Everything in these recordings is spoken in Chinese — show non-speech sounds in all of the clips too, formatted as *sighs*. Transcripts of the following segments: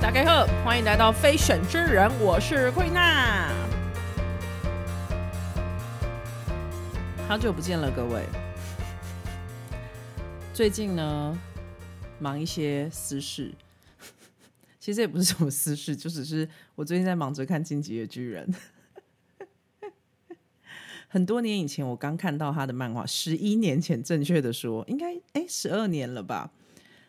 大家好，欢迎来到非选之人，我是桂娜。好久不见了，各位。*laughs* 最近呢，忙一些私事，*laughs* 其实也不是什么私事，就只是我最近在忙着看《进击的巨人》。很多年以前，我刚看到他的漫画，十一年前，正确的说，应该哎十二年了吧。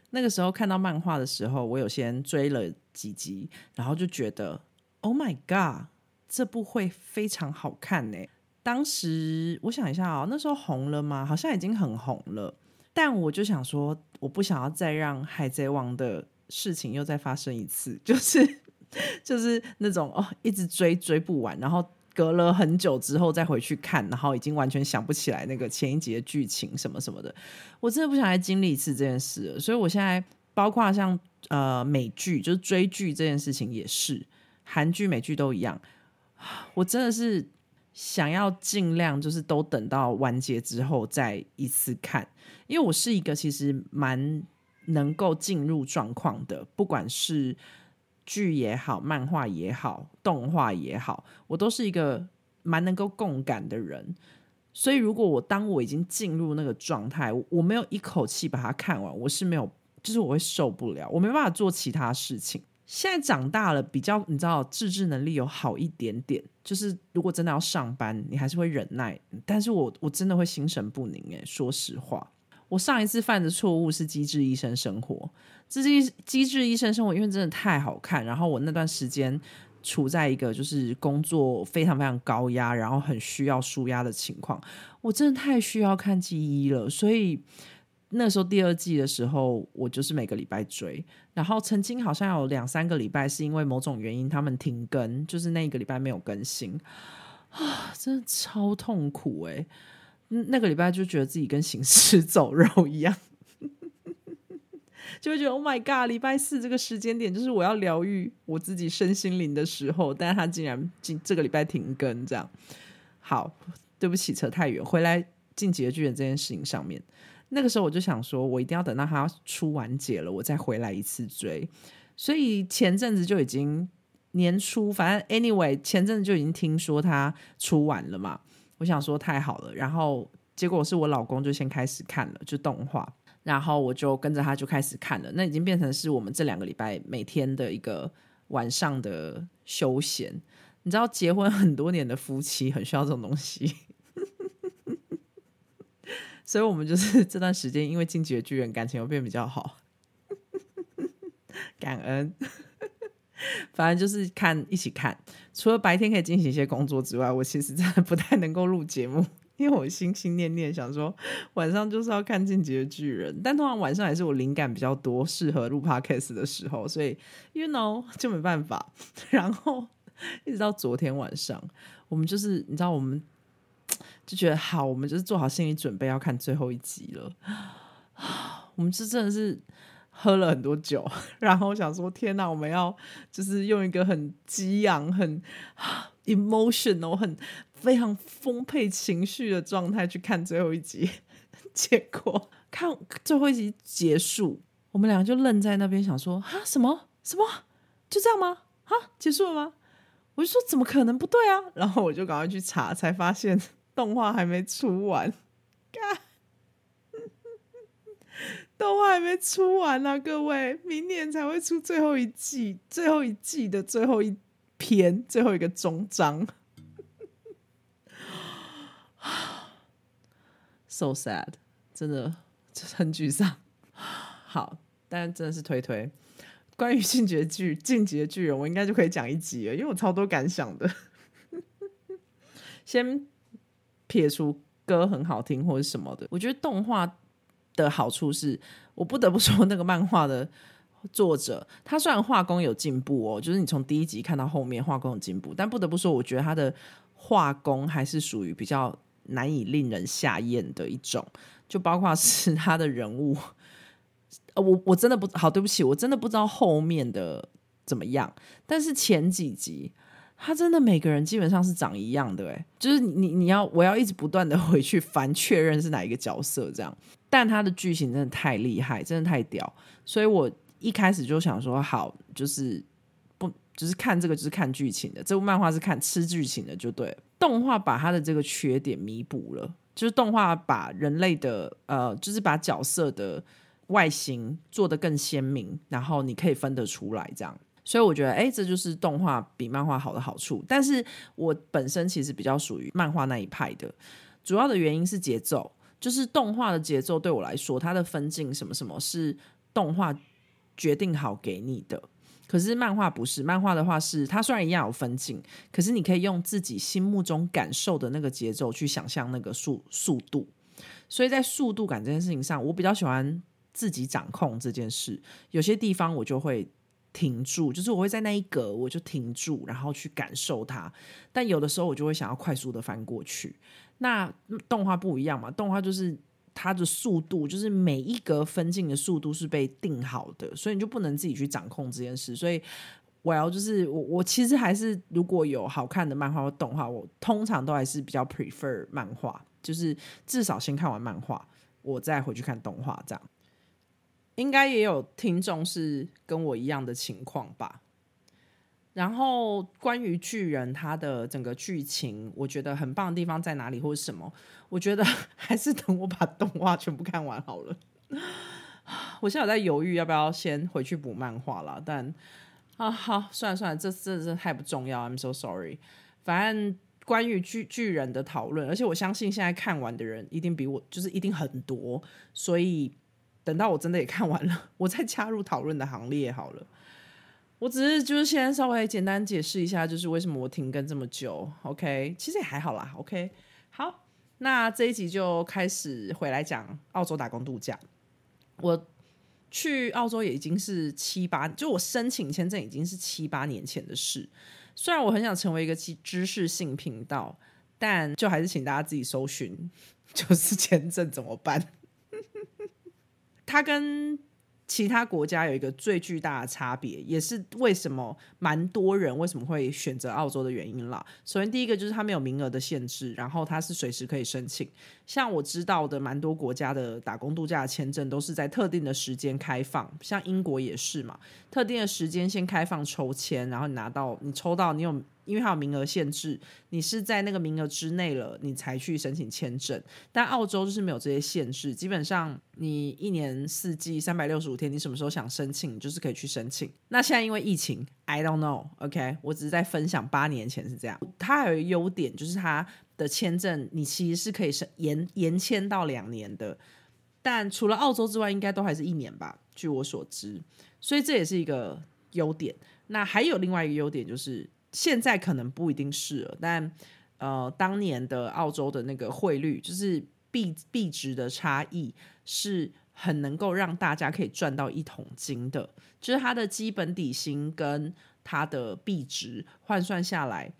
那个时候看到漫画的时候，我有先追了几集，然后就觉得，Oh my god，这部会非常好看呢。当时我想一下哦，那时候红了吗？好像已经很红了。但我就想说，我不想要再让海贼王的事情又再发生一次，就是就是那种哦，一直追追不完，然后。隔了很久之后再回去看，然后已经完全想不起来那个前一集的剧情什么什么的，我真的不想再经历一次这件事。所以我现在包括像呃美剧，就是追剧这件事情也是，韩剧、美剧都一样。我真的是想要尽量就是都等到完结之后再一次看，因为我是一个其实蛮能够进入状况的，不管是。剧也好，漫画也好，动画也好，我都是一个蛮能够共感的人。所以，如果我当我已经进入那个状态，我没有一口气把它看完，我是没有，就是我会受不了，我没办法做其他事情。现在长大了，比较你知道，自制能力有好一点点。就是如果真的要上班，你还是会忍耐，但是我我真的会心神不宁。诶，说实话。我上一次犯的错误是《机智医生生活》，这机机智医生生活因为真的太好看，然后我那段时间处在一个就是工作非常非常高压，然后很需要舒压的情况，我真的太需要看记忆了，所以那时候第二季的时候，我就是每个礼拜追，然后曾经好像有两三个礼拜是因为某种原因他们停更，就是那一个礼拜没有更新。啊，真的超痛苦哎。那个礼拜就觉得自己跟行尸 *laughs* 走肉一样，*laughs* 就会觉得 Oh my God！礼拜四这个时间点就是我要疗愈我自己身心灵的时候，但是他竟然今这个礼拜停更，这样好，对不起，扯太远，回来进结局这件事情上面，那个时候我就想说，我一定要等到他出完结了，我再回来一次追，所以前阵子就已经年初，反正 Anyway，前阵子就已经听说他出完了嘛。我想说太好了，然后结果是我老公就先开始看了，就动画，然后我就跟着他就开始看了，那已经变成是我们这两个礼拜每天的一个晚上的休闲。你知道，结婚很多年的夫妻很需要这种东西，所以我们就是这段时间因为进击的巨人感情又变比较好，*laughs* 感恩。反正就是看一起看，除了白天可以进行一些工作之外，我其实真的不太能够录节目，因为我心心念念想说晚上就是要看《进击的巨人》，但通常晚上也是我灵感比较多、适合录 podcast 的时候，所以 you know *laughs* 就没办法。然后一直到昨天晚上，我们就是你知道，我们就觉得好，我们就是做好心理准备要看最后一集了。*sighs* 我们是真的是。喝了很多酒，*laughs* 然后想说：“天哪，我们要就是用一个很激昂、很 emotional、很非常丰沛情绪的状态去看最后一集。*laughs* ”结果看最后一集结束，我们两个就愣在那边，想说：“啊，什么什么？就这样吗？啊，结束了吗？”我就说：“怎么可能不对啊？”然后我就赶快去查，才发现动画还没出完。*laughs* 动画还没出完呢，各位，明年才会出最后一季，最后一季的最后一篇，最后一个终章。*sighs* So sad，真的 *laughs* 很沮丧。好，但真的是推推。关于进阶剧、*laughs* 进阶巨人，我应该就可以讲一集了，因为我超多感想的。*laughs* 先撇除歌很好听或者什么的，我觉得动画。的好处是我不得不说，那个漫画的作者，他虽然画工有进步哦，就是你从第一集看到后面画工有进步，但不得不说，我觉得他的画工还是属于比较难以令人下咽的一种，就包括是 *laughs* 他的人物，呃，我我真的不好，对不起，我真的不知道后面的怎么样，但是前几集他真的每个人基本上是长一样的，哎，就是你你要我要一直不断的回去翻确认是哪一个角色这样，但他的剧情真的太厉害，真的太屌，所以我一开始就想说好，就是不就是看这个就是看剧情的，这部漫画是看吃剧情的就对，动画把他的这个缺点弥补了，就是动画把人类的呃，就是把角色的外形做得更鲜明，然后你可以分得出来这样。所以我觉得，哎，这就是动画比漫画好的好处。但是我本身其实比较属于漫画那一派的，主要的原因是节奏，就是动画的节奏对我来说，它的分镜什么什么是动画决定好给你的。可是漫画不是，漫画的话是它虽然一样有分镜，可是你可以用自己心目中感受的那个节奏去想象那个速速度。所以在速度感这件事情上，我比较喜欢自己掌控这件事。有些地方我就会。停住，就是我会在那一格我就停住，然后去感受它。但有的时候我就会想要快速的翻过去。那动画不一样嘛？动画就是它的速度，就是每一格分镜的速度是被定好的，所以你就不能自己去掌控这件事。所以我要就是我我其实还是如果有好看的漫画或动画，我通常都还是比较 prefer 漫画，就是至少先看完漫画，我再回去看动画这样。应该也有听众是跟我一样的情况吧。然后关于巨人他的整个剧情，我觉得很棒的地方在哪里，或者什么？我觉得 *laughs* 还是等我把动画全部看完好了。*sighs* 我现在有在犹豫要不要先回去补漫画了，但啊，好，算了算了，这这这太不重要。I'm so sorry。反正关于巨巨人的讨论，而且我相信现在看完的人一定比我就是一定很多，所以。等到我真的也看完了，我再加入讨论的行列好了。我只是就是先稍微简单解释一下，就是为什么我停更这么久。OK，其实也还好啦。OK，好，那这一集就开始回来讲澳洲打工度假。我去澳洲也已经是七八，就我申请签证已经是七八年前的事。虽然我很想成为一个知知识性频道，但就还是请大家自己搜寻，*laughs* 就是签证怎么办。它跟其他国家有一个最巨大的差别，也是为什么蛮多人为什么会选择澳洲的原因啦。首先，第一个就是它没有名额的限制，然后它是随时可以申请。像我知道的，蛮多国家的打工度假签证都是在特定的时间开放，像英国也是嘛，特定的时间先开放抽签，然后你拿到你抽到你有。因为它有名额限制，你是在那个名额之内了，你才去申请签证。但澳洲就是没有这些限制，基本上你一年四季三百六十五天，你什么时候想申请，就是可以去申请。那现在因为疫情，I don't know，OK，我只是在分享八年前是这样。它还有一个优点，就是它的签证你其实是可以申延延签到两年的。但除了澳洲之外，应该都还是一年吧，据我所知。所以这也是一个优点。那还有另外一个优点就是。现在可能不一定是了，但呃，当年的澳洲的那个汇率，就是币币值的差异，是很能够让大家可以赚到一桶金的。就是它的基本底薪跟它的币值换算下来，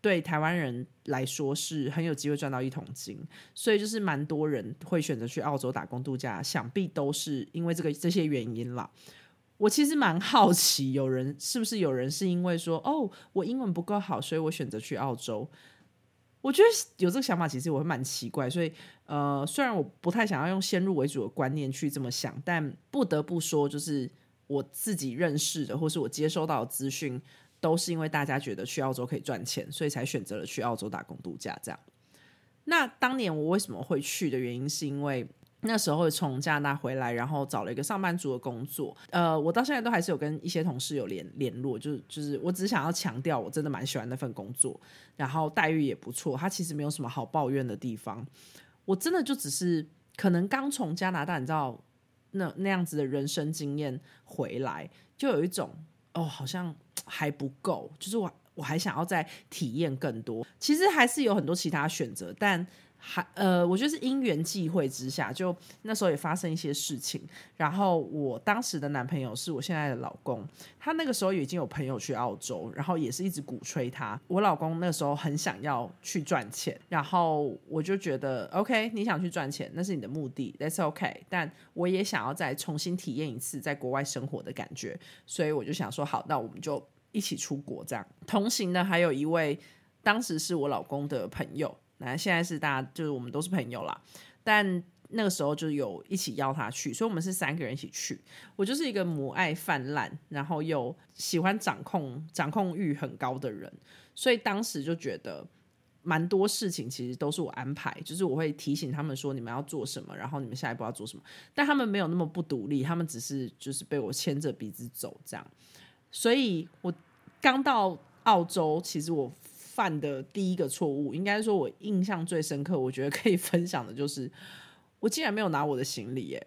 对台湾人来说是很有机会赚到一桶金。所以就是蛮多人会选择去澳洲打工度假，想必都是因为这个这些原因啦。我其实蛮好奇，有人是不是有人是因为说哦，我英文不够好，所以我选择去澳洲。我觉得有这个想法，其实我会蛮奇怪。所以呃，虽然我不太想要用先入为主的观念去这么想，但不得不说，就是我自己认识的，或是我接收到的资讯，都是因为大家觉得去澳洲可以赚钱，所以才选择了去澳洲打工度假。这样，那当年我为什么会去的原因，是因为。那时候从加拿大回来，然后找了一个上班族的工作。呃，我到现在都还是有跟一些同事有联联络，就是就是，我只想要强调，我真的蛮喜欢那份工作，然后待遇也不错。他其实没有什么好抱怨的地方。我真的就只是可能刚从加拿大，你知道那那样子的人生经验回来，就有一种哦，好像还不够，就是我我还想要再体验更多。其实还是有很多其他选择，但。还呃，我觉得是因缘际会之下，就那时候也发生一些事情。然后我当时的男朋友是我现在的老公，他那个时候已经有朋友去澳洲，然后也是一直鼓吹他。我老公那时候很想要去赚钱，然后我就觉得 OK，你想去赚钱，那是你的目的，That's OK。但我也想要再重新体验一次在国外生活的感觉，所以我就想说好，那我们就一起出国这样。同行的还有一位，当时是我老公的朋友，那现在是大家就是我们都是朋友啦。但那个时候就有一起邀他去，所以我们是三个人一起去。我就是一个母爱泛滥，然后又喜欢掌控、掌控欲很高的人，所以当时就觉得。蛮多事情其实都是我安排，就是我会提醒他们说你们要做什么，然后你们下一步要做什么。但他们没有那么不独立，他们只是就是被我牵着鼻子走这样。所以我刚到澳洲，其实我犯的第一个错误，应该说我印象最深刻，我觉得可以 *laughs* 分享的就是，我竟然没有拿我的行李耶，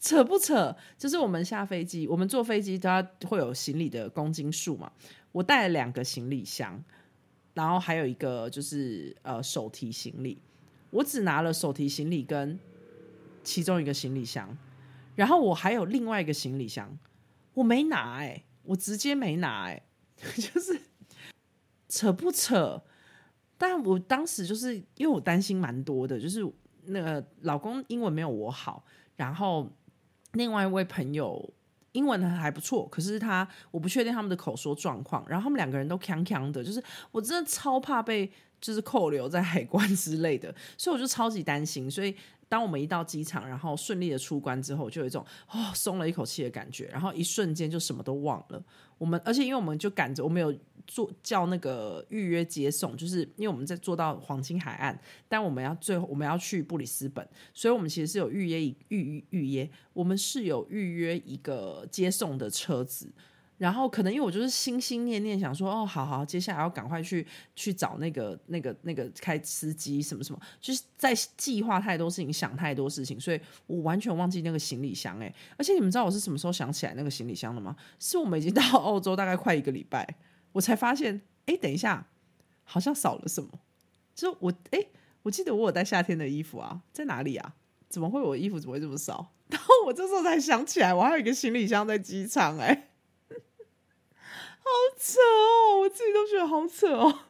扯不扯？就是我们下飞机，我们坐飞机都要会有行李的公斤数嘛，我带了两个行李箱。然后还有一个就是呃手提行李，我只拿了手提行李跟其中一个行李箱，然后我还有另外一个行李箱，我没拿哎，我直接没拿哎，*laughs* 就是扯不扯？但我当时就是因为我担心蛮多的，就是那个老公英文没有我好，然后另外一位朋友。英文还不错，可是他我不确定他们的口说状况。然后他们两个人都锵锵的，就是我真的超怕被就是扣留在海关之类的，所以我就超级担心。所以当我们一到机场，然后顺利的出关之后，就有一种哦松了一口气的感觉。然后一瞬间就什么都忘了。我们而且因为我们就赶着，我们有。做叫那个预约接送，就是因为我们在做到黄金海岸，但我们要最后我们要去布里斯本，所以我们其实是有预约预预预约，我们是有预约一个接送的车子。然后可能因为我就是心心念念想说，哦，好好，接下来要赶快去去找那个那个那个开司机什么什么，就是在计划太多事情，想太多事情，所以我完全忘记那个行李箱。哎，而且你们知道我是什么时候想起来那个行李箱的吗？是我们已经到 *laughs* 澳洲大概快一个礼拜。我才发现，哎，等一下，好像少了什么。就我，哎，我记得我有带夏天的衣服啊，在哪里啊？怎么会我衣服怎么会这么少？*laughs* 然后我这时候才想起来，我还有一个行李箱在机场，哎，好扯哦，我自己都觉得好扯哦。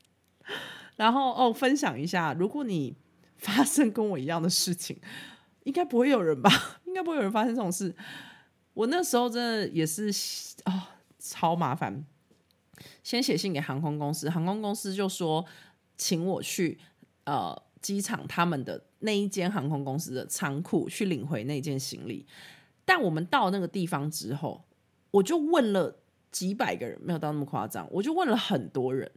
*laughs* 然后哦，分享一下，如果你发生跟我一样的事情，应该不会有人吧？*laughs* 应该不会有人发生这种事。我那时候真的也是啊，超麻烦。先写信给航空公司，航空公司就说请我去呃机场他们的那一间航空公司的仓库去领回那件行李。但我们到那个地方之后，我就问了几百个人，没有到那么夸张，我就问了很多人，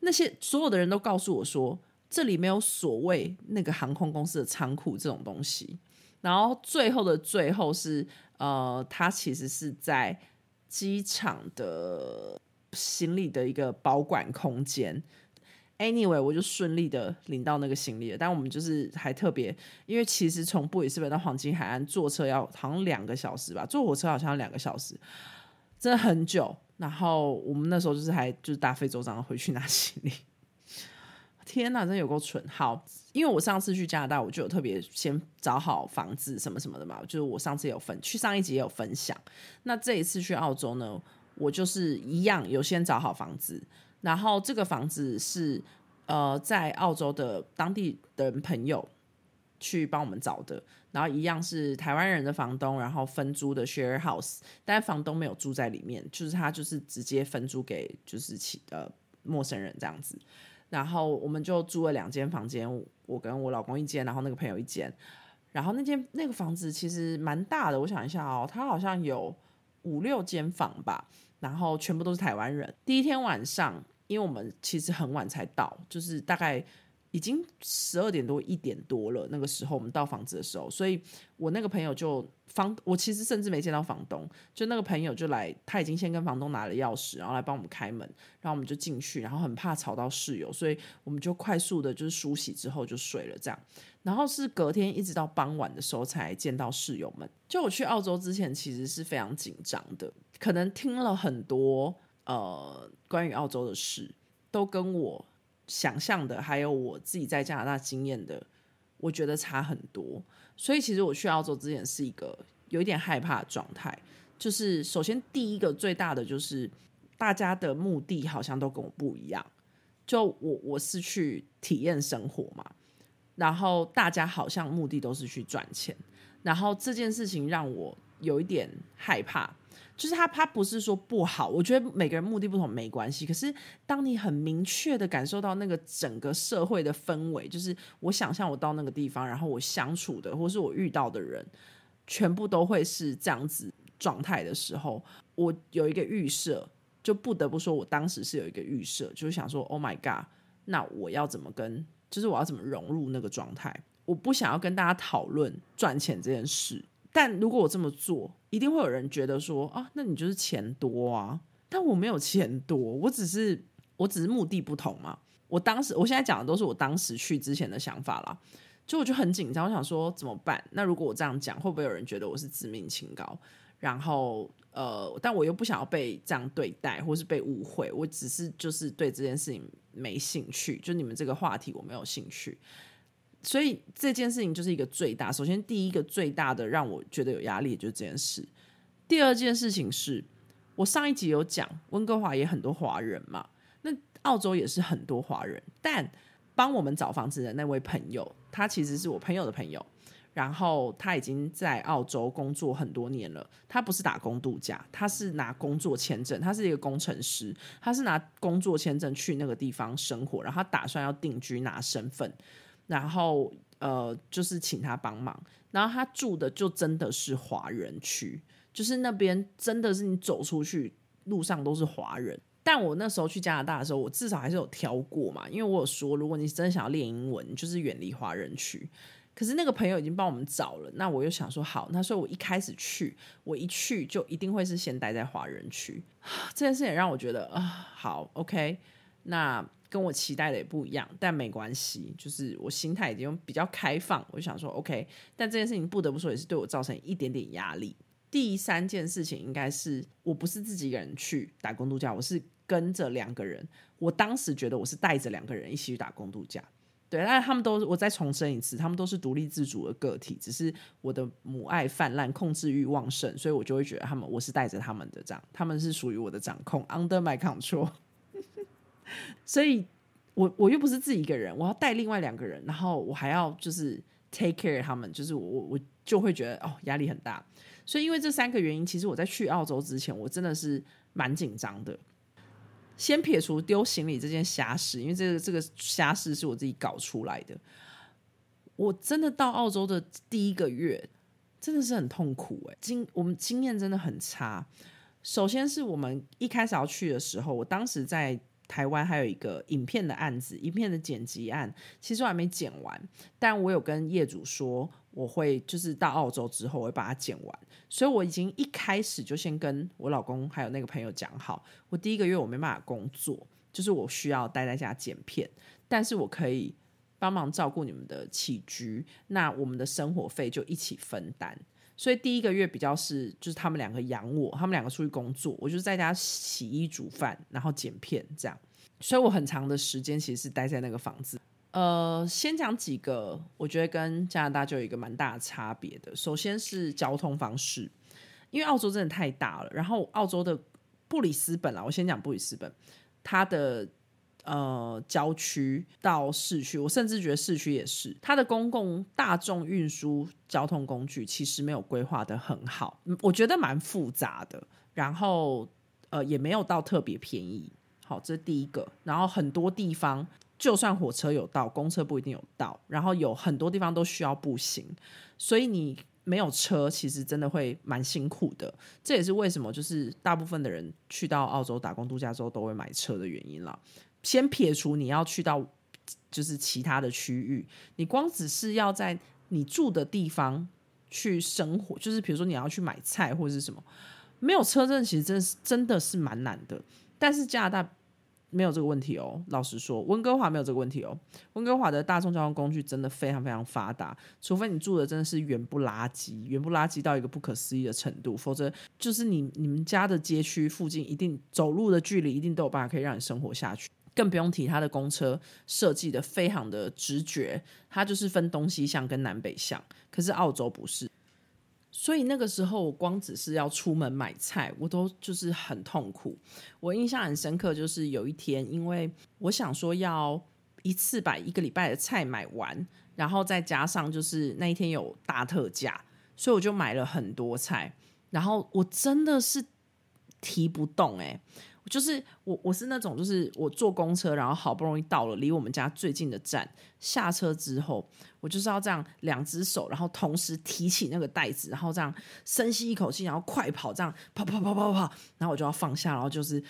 那些所有的人都告诉我说，这里没有所谓那个航空公司的仓库这种东西。然后最后的最后是呃，他其实是在机场的。行李的一个保管空间，anyway，我就顺利的领到那个行李了。但我们就是还特别，因为其实从布里斯本到黄金海岸坐车要好像两个小时吧，坐火车好像要两个小时，真的很久。然后我们那时候就是还就是大费周章回去拿行李。天哪，真有够蠢！好，因为我上次去加拿大，我就有特别先找好房子什么什么的嘛，就是我上次有分去上一集也有分享。那这一次去澳洲呢？我就是一样，有先找好房子，然后这个房子是呃在澳洲的当地的朋友去帮我们找的，然后一样是台湾人的房东，然后分租的 share house，但房东没有住在里面，就是他就是直接分租给就是其呃陌生人这样子，然后我们就租了两间房间，我跟我老公一间，然后那个朋友一间，然后那间那个房子其实蛮大的，我想一下哦，它好像有五六间房吧。然后全部都是台湾人。第一天晚上，因为我们其实很晚才到，就是大概已经十二点多一点多了。那个时候我们到房子的时候，所以我那个朋友就房，我其实甚至没见到房东，就那个朋友就来，他已经先跟房东拿了钥匙，然后来帮我们开门，然后我们就进去，然后很怕吵到室友，所以我们就快速的就是梳洗之后就睡了这样。然后是隔天一直到傍晚的时候才见到室友们。就我去澳洲之前，其实是非常紧张的。可能听了很多呃关于澳洲的事，都跟我想象的，还有我自己在加拿大经验的，我觉得差很多。所以其实我去澳洲之前是一个有一点害怕的状态。就是首先第一个最大的就是大家的目的好像都跟我不一样。就我我是去体验生活嘛，然后大家好像目的都是去赚钱，然后这件事情让我有一点害怕。就是他，他不是说不好，我觉得每个人目的不同没关系。可是当你很明确的感受到那个整个社会的氛围，就是我想象我到那个地方，然后我相处的或是我遇到的人，全部都会是这样子状态的时候，我有一个预设，就不得不说我当时是有一个预设，就是想说，Oh my god，那我要怎么跟，就是我要怎么融入那个状态？我不想要跟大家讨论赚钱这件事。但如果我这么做，一定会有人觉得说啊，那你就是钱多啊。但我没有钱多，我只是我只是目的不同嘛。我当时我现在讲的都是我当时去之前的想法啦。就我就很紧张，我想说怎么办？那如果我这样讲，会不会有人觉得我是自命清高？然后呃，但我又不想要被这样对待，或是被误会。我只是就是对这件事情没兴趣，就你们这个话题我没有兴趣。所以这件事情就是一个最大。首先，第一个最大的让我觉得有压力，就是这件事。第二件事情是，我上一集有讲，温哥华也很多华人嘛，那澳洲也是很多华人。但帮我们找房子的那位朋友，他其实是我朋友的朋友，然后他已经在澳洲工作很多年了。他不是打工度假，他是拿工作签证，他是一个工程师，他是拿工作签证去那个地方生活，然后他打算要定居拿身份。然后呃，就是请他帮忙。然后他住的就真的是华人区，就是那边真的是你走出去路上都是华人。但我那时候去加拿大的时候，我至少还是有挑过嘛，因为我有说，如果你真的想要练英文，就是远离华人区。可是那个朋友已经帮我们找了，那我又想说好，那所以我一开始去，我一去就一定会是先待在华人区。*sighs* 这件事也让我觉得啊，好，OK，那。跟我期待的也不一样，但没关系，就是我心态已经比较开放，我就想说 OK。但这件事情不得不说也是对我造成一点点压力。第三件事情应该是我不是自己一个人去打工度假，我是跟着两个人。我当时觉得我是带着两个人一起去打工度假，对，但他们都我再重申一次，他们都是独立自主的个体，只是我的母爱泛滥，控制欲旺盛，所以我就会觉得他们我是带着他们的这样，他们是属于我的掌控，under my control。*laughs* 所以，我我又不是自己一个人，我要带另外两个人，然后我还要就是 take care 他们，就是我我就会觉得哦压力很大。所以因为这三个原因，其实我在去澳洲之前，我真的是蛮紧张的。先撇除丢行李这件瞎事，因为这个这个瞎事是我自己搞出来的。我真的到澳洲的第一个月，真的是很痛苦哎，经我们经验真的很差。首先是我们一开始要去的时候，我当时在。台湾还有一个影片的案子，影片的剪辑案，其实我还没剪完，但我有跟业主说，我会就是到澳洲之后，我会把它剪完，所以我已经一开始就先跟我老公还有那个朋友讲好，我第一个月我没办法工作，就是我需要待在家剪片，但是我可以帮忙照顾你们的起居，那我们的生活费就一起分担。所以第一个月比较是，就是他们两个养我，他们两个出去工作，我就在家洗衣煮饭，然后剪片这样。所以我很长的时间其实是待在那个房子。呃，先讲几个，我觉得跟加拿大就有一个蛮大的差别的。首先是交通方式，因为澳洲真的太大了。然后澳洲的布里斯本啊，我先讲布里斯本，它的。呃，郊区到市区，我甚至觉得市区也是它的公共大众运输交通工具，其实没有规划的很好，我觉得蛮复杂的。然后呃，也没有到特别便宜。好，这是第一个。然后很多地方，就算火车有到，公车不一定有到。然后有很多地方都需要步行，所以你没有车，其实真的会蛮辛苦的。这也是为什么就是大部分的人去到澳洲打工度假之后都会买车的原因了。先撇除你要去到就是其他的区域，你光只是要在你住的地方去生活，就是比如说你要去买菜或者是什么，没有车证其实真是真的是蛮难的。但是加拿大没有这个问题哦，老实说，温哥华没有这个问题哦。温哥华的大众交通工具真的非常非常发达，除非你住的真的是远不拉几，远不拉几到一个不可思议的程度，否则就是你你们家的街区附近一定走路的距离一定都有办法可以让你生活下去。更不用提它的公车设计的非常的直觉，它就是分东西向跟南北向。可是澳洲不是，所以那个时候我光只是要出门买菜，我都就是很痛苦。我印象很深刻，就是有一天，因为我想说要一次把一个礼拜的菜买完，然后再加上就是那一天有大特价，所以我就买了很多菜，然后我真的是提不动哎。就是我，我是那种，就是我坐公车，然后好不容易到了离我们家最近的站，下车之后，我就是要这样两只手，然后同时提起那个袋子，然后这样深吸一口气，然后快跑，这样跑跑跑跑跑，然后我就要放下，然后就是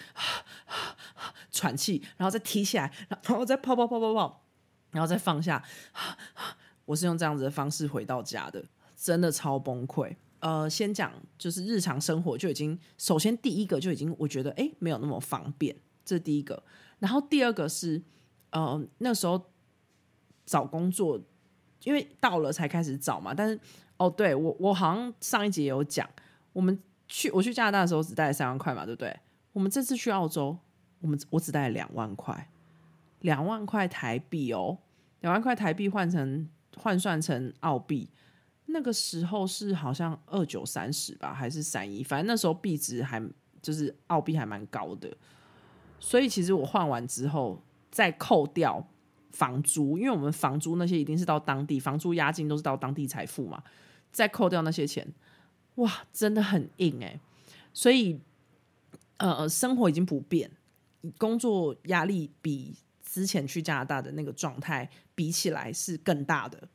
*sighs* 喘气，然后再提起来，然后再跑跑跑跑跑，然后再放下。*sighs* 我是用这样子的方式回到家的，真的超崩溃。呃，先讲就是日常生活就已经，首先第一个就已经，我觉得哎，没有那么方便，这是第一个。然后第二个是，呃，那时候找工作，因为到了才开始找嘛。但是哦，对我我好像上一集有讲，我们去我去加拿大的时候只带了三万块嘛，对不对？我们这次去澳洲，我们我只带了两万块，两万块台币哦，两万块台币换成换算成澳币。那个时候是好像二九三十吧，还是三一？反正那时候币值还就是澳币还蛮高的，所以其实我换完之后再扣掉房租，因为我们房租那些一定是到当地，房租押金都是到当地才付嘛，再扣掉那些钱，哇，真的很硬哎！所以呃，生活已经不变，工作压力比之前去加拿大的那个状态比起来是更大的。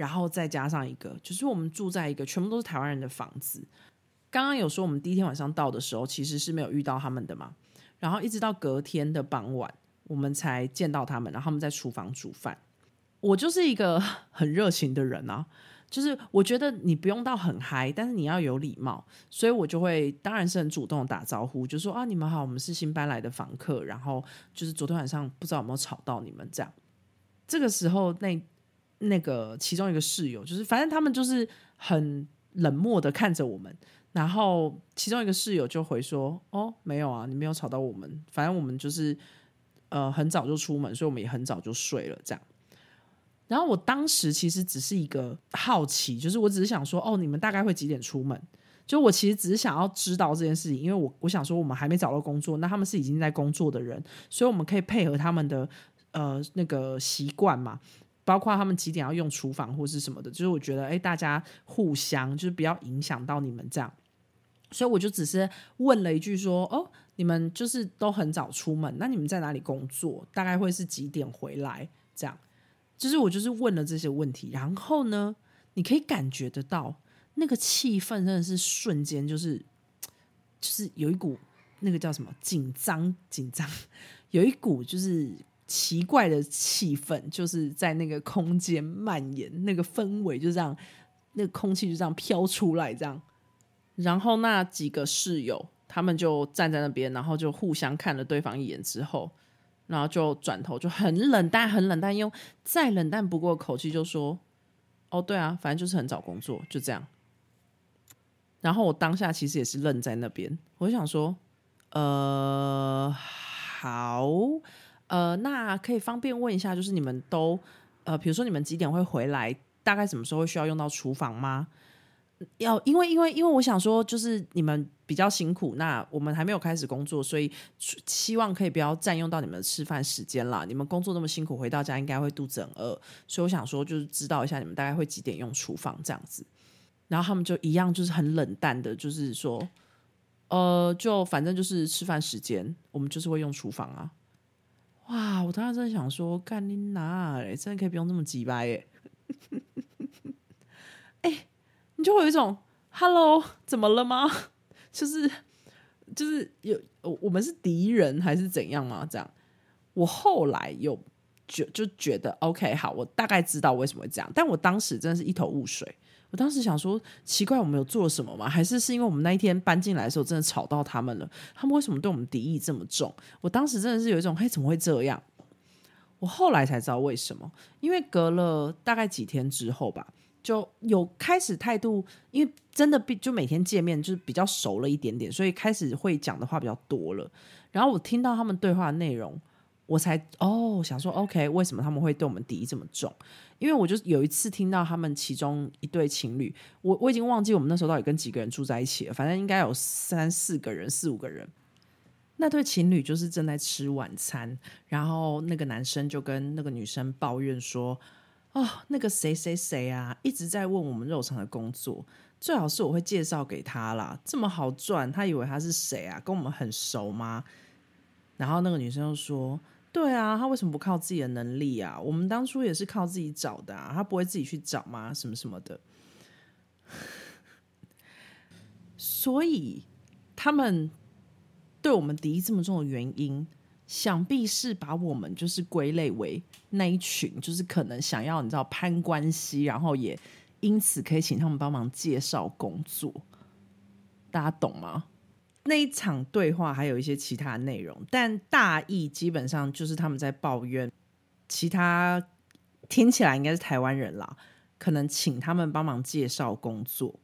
然后再加上一个，就是我们住在一个全部都是台湾人的房子。刚刚有说我们第一天晚上到的时候，其实是没有遇到他们的嘛。然后一直到隔天的傍晚，我们才见到他们，然后他们在厨房煮饭。我就是一个很热情的人啊，就是我觉得你不用到很嗨，但是你要有礼貌，所以我就会当然是很主动打招呼，就说啊你们好，我们是新搬来的房客，然后就是昨天晚上不知道有没有吵到你们这样。这个时候那。那个其中一个室友，就是反正他们就是很冷漠的看着我们，然后其中一个室友就回说：“哦，没有啊，你没有吵到我们，反正我们就是呃很早就出门，所以我们也很早就睡了。”这样。然后我当时其实只是一个好奇，就是我只是想说：“哦，你们大概会几点出门？”就我其实只是想要知道这件事情，因为我我想说我们还没找到工作，那他们是已经在工作的人，所以我们可以配合他们的呃那个习惯嘛。包括他们几点要用厨房或是什么的，就是我觉得，哎，大家互相就是不要影响到你们这样，所以我就只是问了一句说，哦，你们就是都很早出门，那你们在哪里工作？大概会是几点回来？这样，就是我就是问了这些问题，然后呢，你可以感觉得到那个气氛真的是瞬间就是就是有一股那个叫什么紧张紧张，有一股就是。奇怪的气氛就是在那个空间蔓延，那个氛围就这样，那个空气就这样飘出来，这样。然后那几个室友他们就站在那边，然后就互相看了对方一眼之后，然后就转头就很冷淡、很冷淡，用再冷淡不过口气就说：“哦，对啊，反正就是很找工作，就这样。”然后我当下其实也是愣在那边，我就想说：“呃，好。”呃，那可以方便问一下，就是你们都呃，比如说你们几点会回来？大概什么时候会需要用到厨房吗？要因为因为因为我想说，就是你们比较辛苦，那我们还没有开始工作，所以希望可以不要占用到你们的吃饭时间啦。你们工作那么辛苦，回到家应该会肚子很饿，所以我想说，就是知道一下你们大概会几点用厨房这样子。然后他们就一样，就是很冷淡的，就是说，呃，就反正就是吃饭时间，我们就是会用厨房啊。哇！我当时真的想说，干你哪？真的可以不用那么急掰耶！哎，你就会有一种 “hello”，怎么了吗？就是就是有我们是敌人还是怎样吗？这样，我后来有觉就觉得 OK，好，我大概知道为什么会这样，但我当时真的是一头雾水。我当时想说，奇怪，我们有做了什么吗？还是是因为我们那一天搬进来的时候，真的吵到他们了？他们为什么对我们敌意这么重？我当时真的是有一种，嘿，怎么会这样？我后来才知道为什么，因为隔了大概几天之后吧，就有开始态度，因为真的比就每天见面就是比较熟了一点点，所以开始会讲的话比较多了。然后我听到他们对话的内容。我才哦想说，OK，为什么他们会对我们敌意这么重？因为我就有一次听到他们其中一对情侣，我我已经忘记我们那时候到底跟几个人住在一起了，反正应该有三四个人、四五个人。那对情侣就是正在吃晚餐，然后那个男生就跟那个女生抱怨说：“哦，那个谁谁谁啊，一直在问我们肉肠的工作，最好是我会介绍给他啦，这么好赚，他以为他是谁啊？跟我们很熟吗？然后那个女生又说：“对啊，他为什么不靠自己的能力啊？我们当初也是靠自己找的啊，他不会自己去找吗？什么什么的。*laughs* ”所以他们对我们敌意这么重的原因，想必是把我们就是归类为那一群，就是可能想要你知道攀关系，然后也因此可以请他们帮忙介绍工作。大家懂吗？那一场对话还有一些其他内容，但大意基本上就是他们在抱怨其他听起来应该是台湾人啦，可能请他们帮忙介绍工作。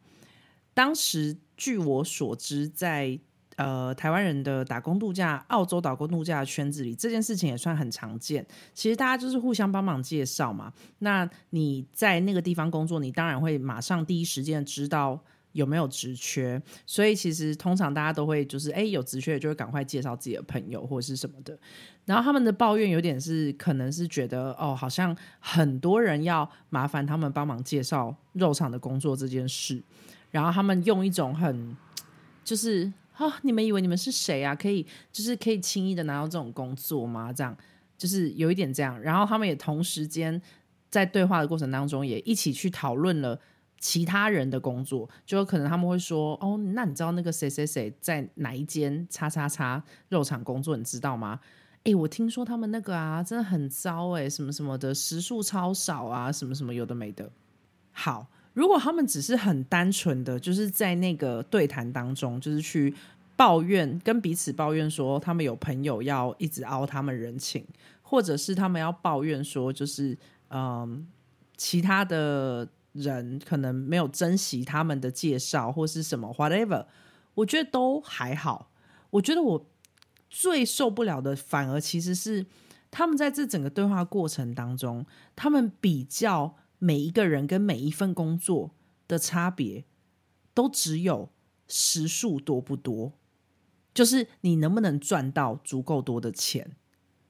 当时。据我所知，在呃台湾人的打工度假、澳洲打工度假的圈子里，这件事情也算很常见。其实大家就是互相帮忙介绍嘛。那你在那个地方工作，你当然会马上第一时间知道有没有职缺。所以其实通常大家都会就是，哎，有职缺就会赶快介绍自己的朋友或者是什么的。然后他们的抱怨有点是，可能是觉得哦，好像很多人要麻烦他们帮忙介绍肉厂的工作这件事。然后他们用一种很，就是啊，你们以为你们是谁啊？可以就是可以轻易的拿到这种工作吗？这样就是有一点这样。然后他们也同时间在对话的过程当中，也一起去讨论了其他人的工作。就有可能他们会说：“哦，那你知道那个谁谁谁在哪一间叉叉叉肉厂工作？你知道吗？”哎，我听说他们那个啊，真的很糟哎，什么什么的，时数超少啊，什么什么有的没的。好。如果他们只是很单纯的，就是在那个对谈当中，就是去抱怨，跟彼此抱怨说他们有朋友要一直凹他们人情，或者是他们要抱怨说，就是嗯，其他的人可能没有珍惜他们的介绍，或是什么 whatever，我觉得都还好。我觉得我最受不了的，反而其实是他们在这整个对话过程当中，他们比较。每一个人跟每一份工作的差别，都只有时数多不多，就是你能不能赚到足够多的钱。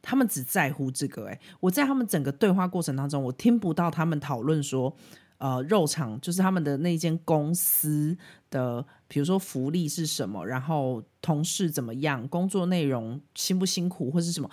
他们只在乎这个。哎，我在他们整个对话过程当中，我听不到他们讨论说，呃，肉厂就是他们的那间公司的，比如说福利是什么，然后同事怎么样，工作内容辛不辛苦，或是什么。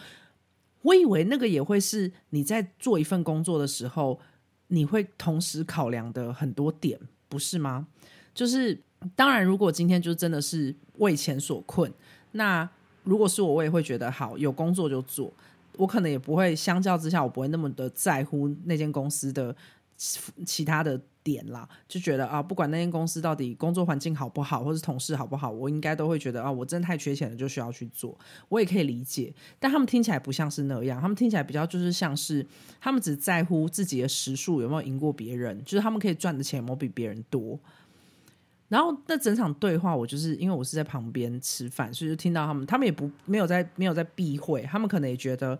我以为那个也会是你在做一份工作的时候。你会同时考量的很多点，不是吗？就是当然，如果今天就真的是为钱所困，那如果是我，我也会觉得好，有工作就做。我可能也不会相较之下，我不会那么的在乎那间公司的其他的。点啦，就觉得啊，不管那间公司到底工作环境好不好，或是同事好不好，我应该都会觉得啊，我真的太缺钱了，就需要去做。我也可以理解，但他们听起来不像是那样，他们听起来比较就是像是他们只在乎自己的时数有没有赢过别人，就是他们可以赚的钱有没有比别人多。然后那整场对话，我就是因为我是在旁边吃饭，所以就听到他们，他们也不没有在没有在避讳，他们可能也觉得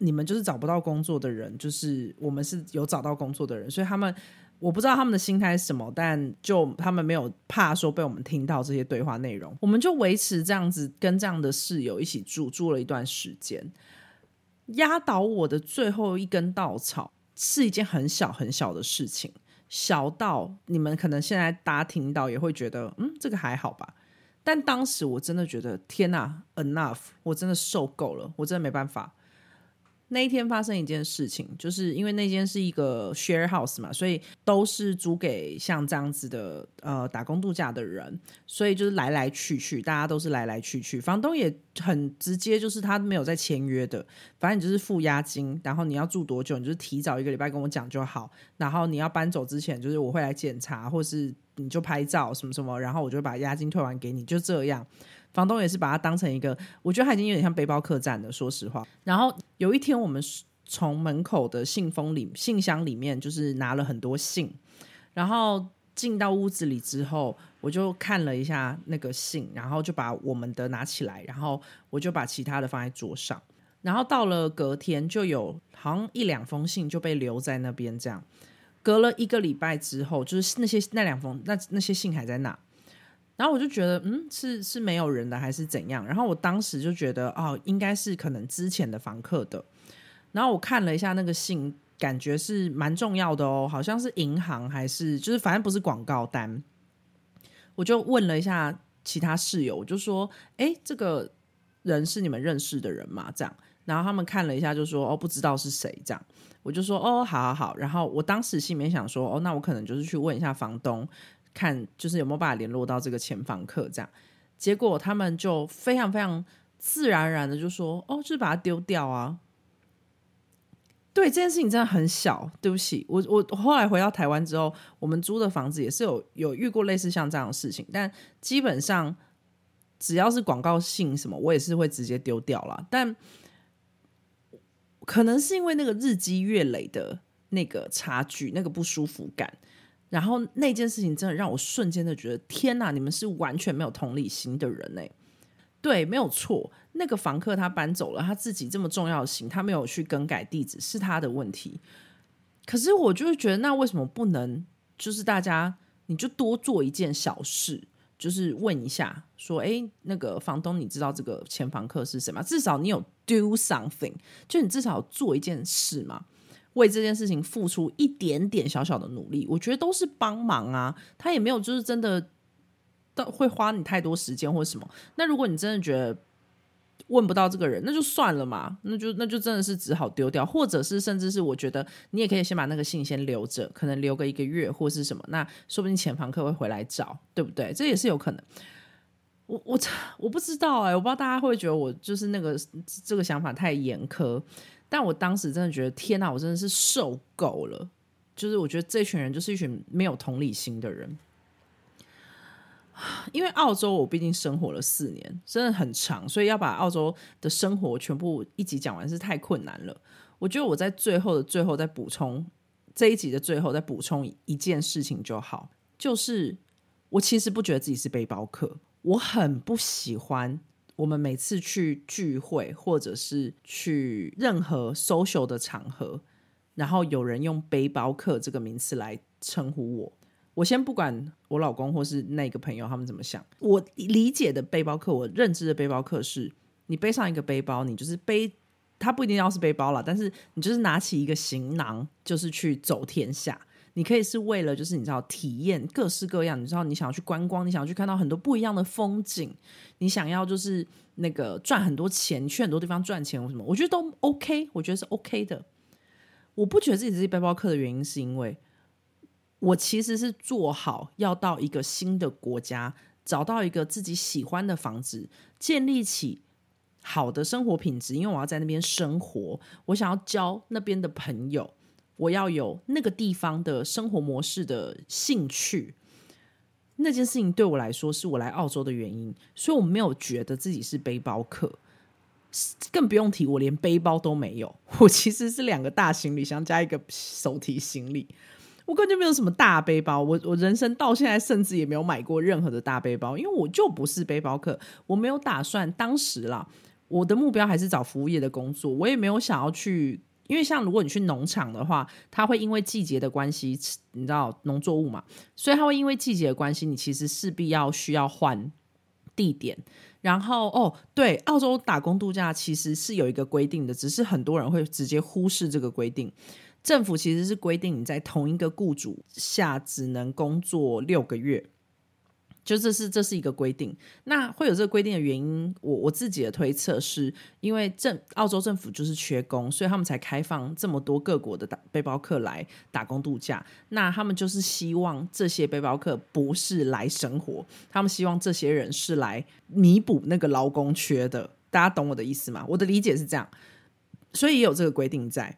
你们就是找不到工作的人，就是我们是有找到工作的人，所以他们。我不知道他们的心态是什么，但就他们没有怕说被我们听到这些对话内容，我们就维持这样子跟这样的室友一起住，住了一段时间。压倒我的最后一根稻草是一件很小很小的事情，小到你们可能现在大家听到也会觉得，嗯，这个还好吧。但当时我真的觉得，天哪，enough，我真的受够了，我真的没办法。那一天发生一件事情，就是因为那间是一个 share house 嘛，所以都是租给像这样子的呃打工度假的人，所以就是来来去去，大家都是来来去去。房东也很直接，就是他没有在签约的，反正你就是付押金，然后你要住多久，你就提早一个礼拜跟我讲就好。然后你要搬走之前，就是我会来检查，或是你就拍照什么什么，然后我就把押金退完给你，就这样。房东也是把它当成一个，我觉得他已经有点像背包客栈了。说实话，然后有一天我们从门口的信封里、信箱里面，就是拿了很多信，然后进到屋子里之后，我就看了一下那个信，然后就把我们的拿起来，然后我就把其他的放在桌上。然后到了隔天，就有好像一两封信就被留在那边。这样隔了一个礼拜之后，就是那些那两封那那些信还在那。然后我就觉得，嗯，是是没有人的还是怎样？然后我当时就觉得，哦，应该是可能之前的房客的。然后我看了一下那个信，感觉是蛮重要的哦，好像是银行还是就是反正不是广告单。我就问了一下其他室友，我就说：“哎，这个人是你们认识的人吗？”这样，然后他们看了一下，就说：“哦，不知道是谁。”这样，我就说：“哦，好好好。”然后我当时心里面想说：“哦，那我可能就是去问一下房东，看就是有没有办法联络到这个前房客。”这样，结果他们就非常非常自然而然的就说：“哦，就是把它丢掉啊。”对这件事情真的很小，对不起，我我后来回到台湾之后，我们租的房子也是有有遇过类似像这样的事情，但基本上只要是广告性什么，我也是会直接丢掉了。但可能是因为那个日积月累的那个差距，那个不舒服感，然后那件事情真的让我瞬间的觉得，天哪，你们是完全没有同理心的人哎。对，没有错。那个房客他搬走了，他自己这么重要的行，他没有去更改地址，是他的问题。可是我就是觉得，那为什么不能？就是大家，你就多做一件小事，就是问一下，说：“哎，那个房东，你知道这个前房客是什么？至少你有 do something，就你至少做一件事嘛，为这件事情付出一点点小小的努力，我觉得都是帮忙啊。他也没有就是真的。”到会花你太多时间或什么？那如果你真的觉得问不到这个人，那就算了嘛，那就那就真的是只好丢掉，或者是甚至是我觉得你也可以先把那个信先留着，可能留个一个月或是什么，那说不定前房客会回来找，对不对？这也是有可能。我我我不知道哎，我不知道大家会不会觉得我就是那个这个想法太严苛，但我当时真的觉得天哪，我真的是受够了，就是我觉得这群人就是一群没有同理心的人。因为澳洲我毕竟生活了四年，真的很长，所以要把澳洲的生活全部一集讲完是太困难了。我觉得我在最后的最后再补充这一集的最后再补充一件事情就好，就是我其实不觉得自己是背包客，我很不喜欢我们每次去聚会或者是去任何 social 的场合，然后有人用背包客这个名词来称呼我。我先不管我老公或是那个朋友他们怎么想，我理解的背包客，我认知的背包客是，你背上一个背包，你就是背，他不一定要是背包了，但是你就是拿起一个行囊，就是去走天下。你可以是为了就是你知道体验各式各样，你知道你想要去观光，你想要去看到很多不一样的风景，你想要就是那个赚很多钱，去很多地方赚钱或什么，我觉得都 OK，我觉得是 OK 的。我不觉得自己是背包客的原因是因为。我其实是做好要到一个新的国家，找到一个自己喜欢的房子，建立起好的生活品质。因为我要在那边生活，我想要交那边的朋友，我要有那个地方的生活模式的兴趣。那件事情对我来说是我来澳洲的原因，所以我没有觉得自己是背包客，更不用提我连背包都没有。我其实是两个大行李箱加一个手提行李。我根本就没有什么大背包，我我人生到现在甚至也没有买过任何的大背包，因为我就不是背包客，我没有打算。当时啦，我的目标还是找服务业的工作，我也没有想要去，因为像如果你去农场的话，它会因为季节的关系，你知道农作物嘛，所以它会因为季节的关系，你其实势必要需要换地点。然后哦，对，澳洲打工度假其实是有一个规定的，只是很多人会直接忽视这个规定。政府其实是规定你在同一个雇主下只能工作六个月，就这是这是一个规定。那会有这个规定的原因，我我自己的推测是因为政澳洲政府就是缺工，所以他们才开放这么多各国的打背包客来打工度假。那他们就是希望这些背包客不是来生活，他们希望这些人是来弥补那个劳工缺的。大家懂我的意思吗？我的理解是这样，所以也有这个规定在。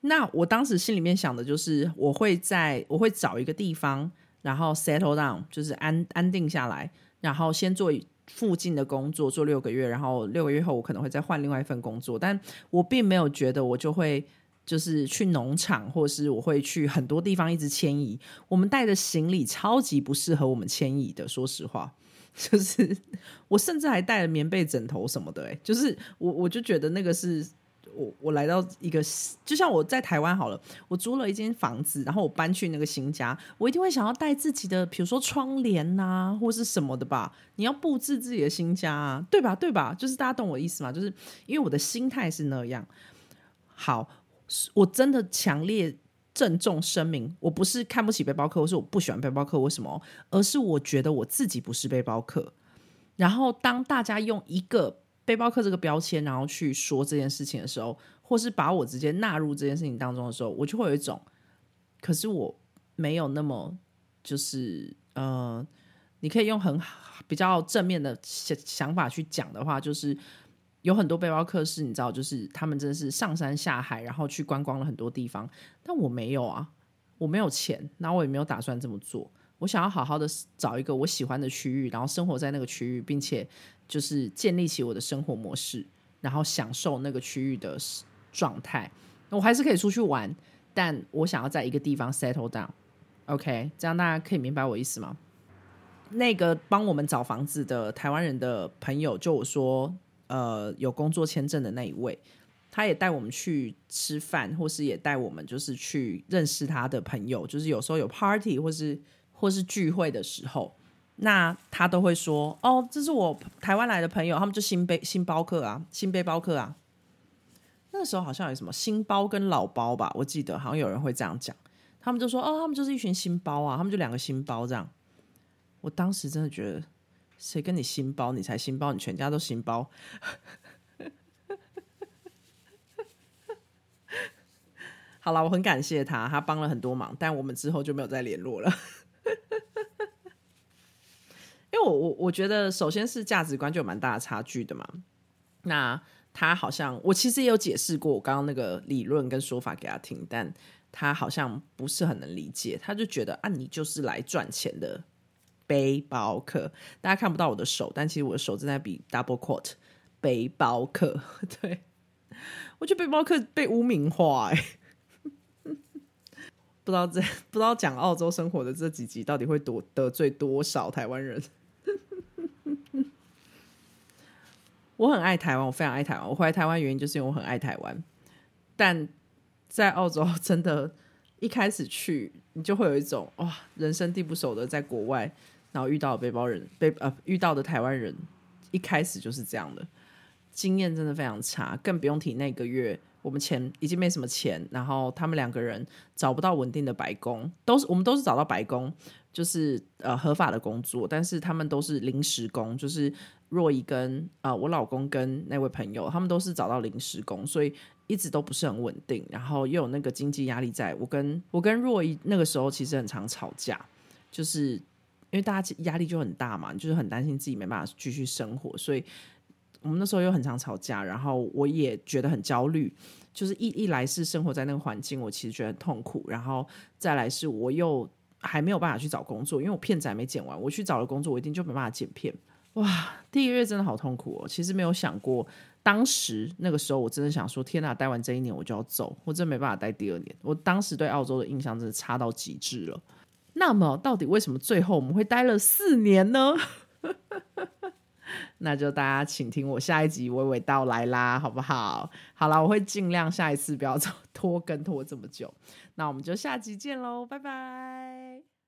那我当时心里面想的就是，我会在我会找一个地方，然后 settle down，就是安安定下来，然后先做附近的工作，做六个月，然后六个月后我可能会再换另外一份工作。但我并没有觉得我就会就是去农场，或是我会去很多地方一直迁移。我们带的行李超级不适合我们迁移的，*laughs* 说实话，就是我甚至还带了棉被、枕头什么的。哎，就是我我就觉得那个是。我我来到一个，就像我在台湾好了，我租了一间房子，然后我搬去那个新家，我一定会想要带自己的，比如说窗帘呐，或是什么的吧。你要布置自己的新家啊，对吧？对吧？就是大家懂我意思吗？就是因为我的心态是那样。好，我真的强烈。郑重声明，我不是看不起背包客，或是我不喜欢背包客，为什么？而是我觉得我自己不是背包客。然后当大家用一个背包客这个标签，然后去说这件事情的时候，或是把我直接纳入这件事情当中的时候，我就会有一种，可是我没有那么就是呃，你可以用很比较正面的想想法去讲的话，就是有很多背包客是你知道，就是他们真的是上山下海，然后去观光了很多地方，但我没有啊，我没有钱，那我也没有打算这么做。我想要好好的找一个我喜欢的区域，然后生活在那个区域，并且就是建立起我的生活模式，然后享受那个区域的状态。我还是可以出去玩，但我想要在一个地方 settle down。OK，这样大家可以明白我意思吗？那个帮我们找房子的台湾人的朋友，就我说，呃，有工作签证的那一位，他也带我们去吃饭，或是也带我们就是去认识他的朋友，就是有时候有 party 或是。或是聚会的时候，那他都会说：“哦，这是我台湾来的朋友，他们就新背新包客啊，新背包客啊。”那时候好像有什么新包跟老包吧，我记得好像有人会这样讲。他们就说：“哦，他们就是一群新包啊，他们就两个新包这样。”我当时真的觉得，谁跟你新包，你才新包，你全家都新包。*laughs* 好了，我很感谢他，他帮了很多忙，但我们之后就没有再联络了。因为我我我觉得，首先是价值观就有蛮大的差距的嘛。那他好像，我其实也有解释过我刚刚那个理论跟说法给他听，但他好像不是很能理解。他就觉得啊，你就是来赚钱的背包客。大家看不到我的手，但其实我的手正在比 double q u o t 背包客。*laughs* 对我觉得背包客被污名化哎。*laughs* 不知道这不知道讲澳洲生活的这几集到底会多得罪多少台湾人？我很爱台湾，我非常爱台湾。我回来台湾原因就是因为我很爱台湾。但在澳洲，真的，一开始去你就会有一种哇，人生地不熟的，在国外，然后遇到背包人，背呃遇到的台湾人，一开始就是这样的，经验真的非常差，更不用提那个月。我们钱已经没什么钱，然后他们两个人找不到稳定的白工，都是我们都是找到白工，就是呃合法的工作，但是他们都是临时工，就是若依跟呃我老公跟那位朋友，他们都是找到临时工，所以一直都不是很稳定，然后又有那个经济压力，在我跟我跟若依那个时候其实很常吵架，就是因为大家压力就很大嘛，就是很担心自己没办法继续生活，所以。我们那时候又很常吵架，然后我也觉得很焦虑。就是一一来是生活在那个环境，我其实觉得很痛苦；然后再来是我又还没有办法去找工作，因为我片子还没剪完。我去找了工作，我一定就没办法剪片。哇，第一个月真的好痛苦哦！其实没有想过，当时那个时候我真的想说：天哪，待完这一年我就要走，我真没办法待第二年。我当时对澳洲的印象真的差到极致了。那么，到底为什么最后我们会待了四年呢？*laughs* *laughs* 那就大家请听我下一集娓娓道来啦，好不好？好了，我会尽量下一次不要拖更拖这么久。那我们就下集见喽，拜拜。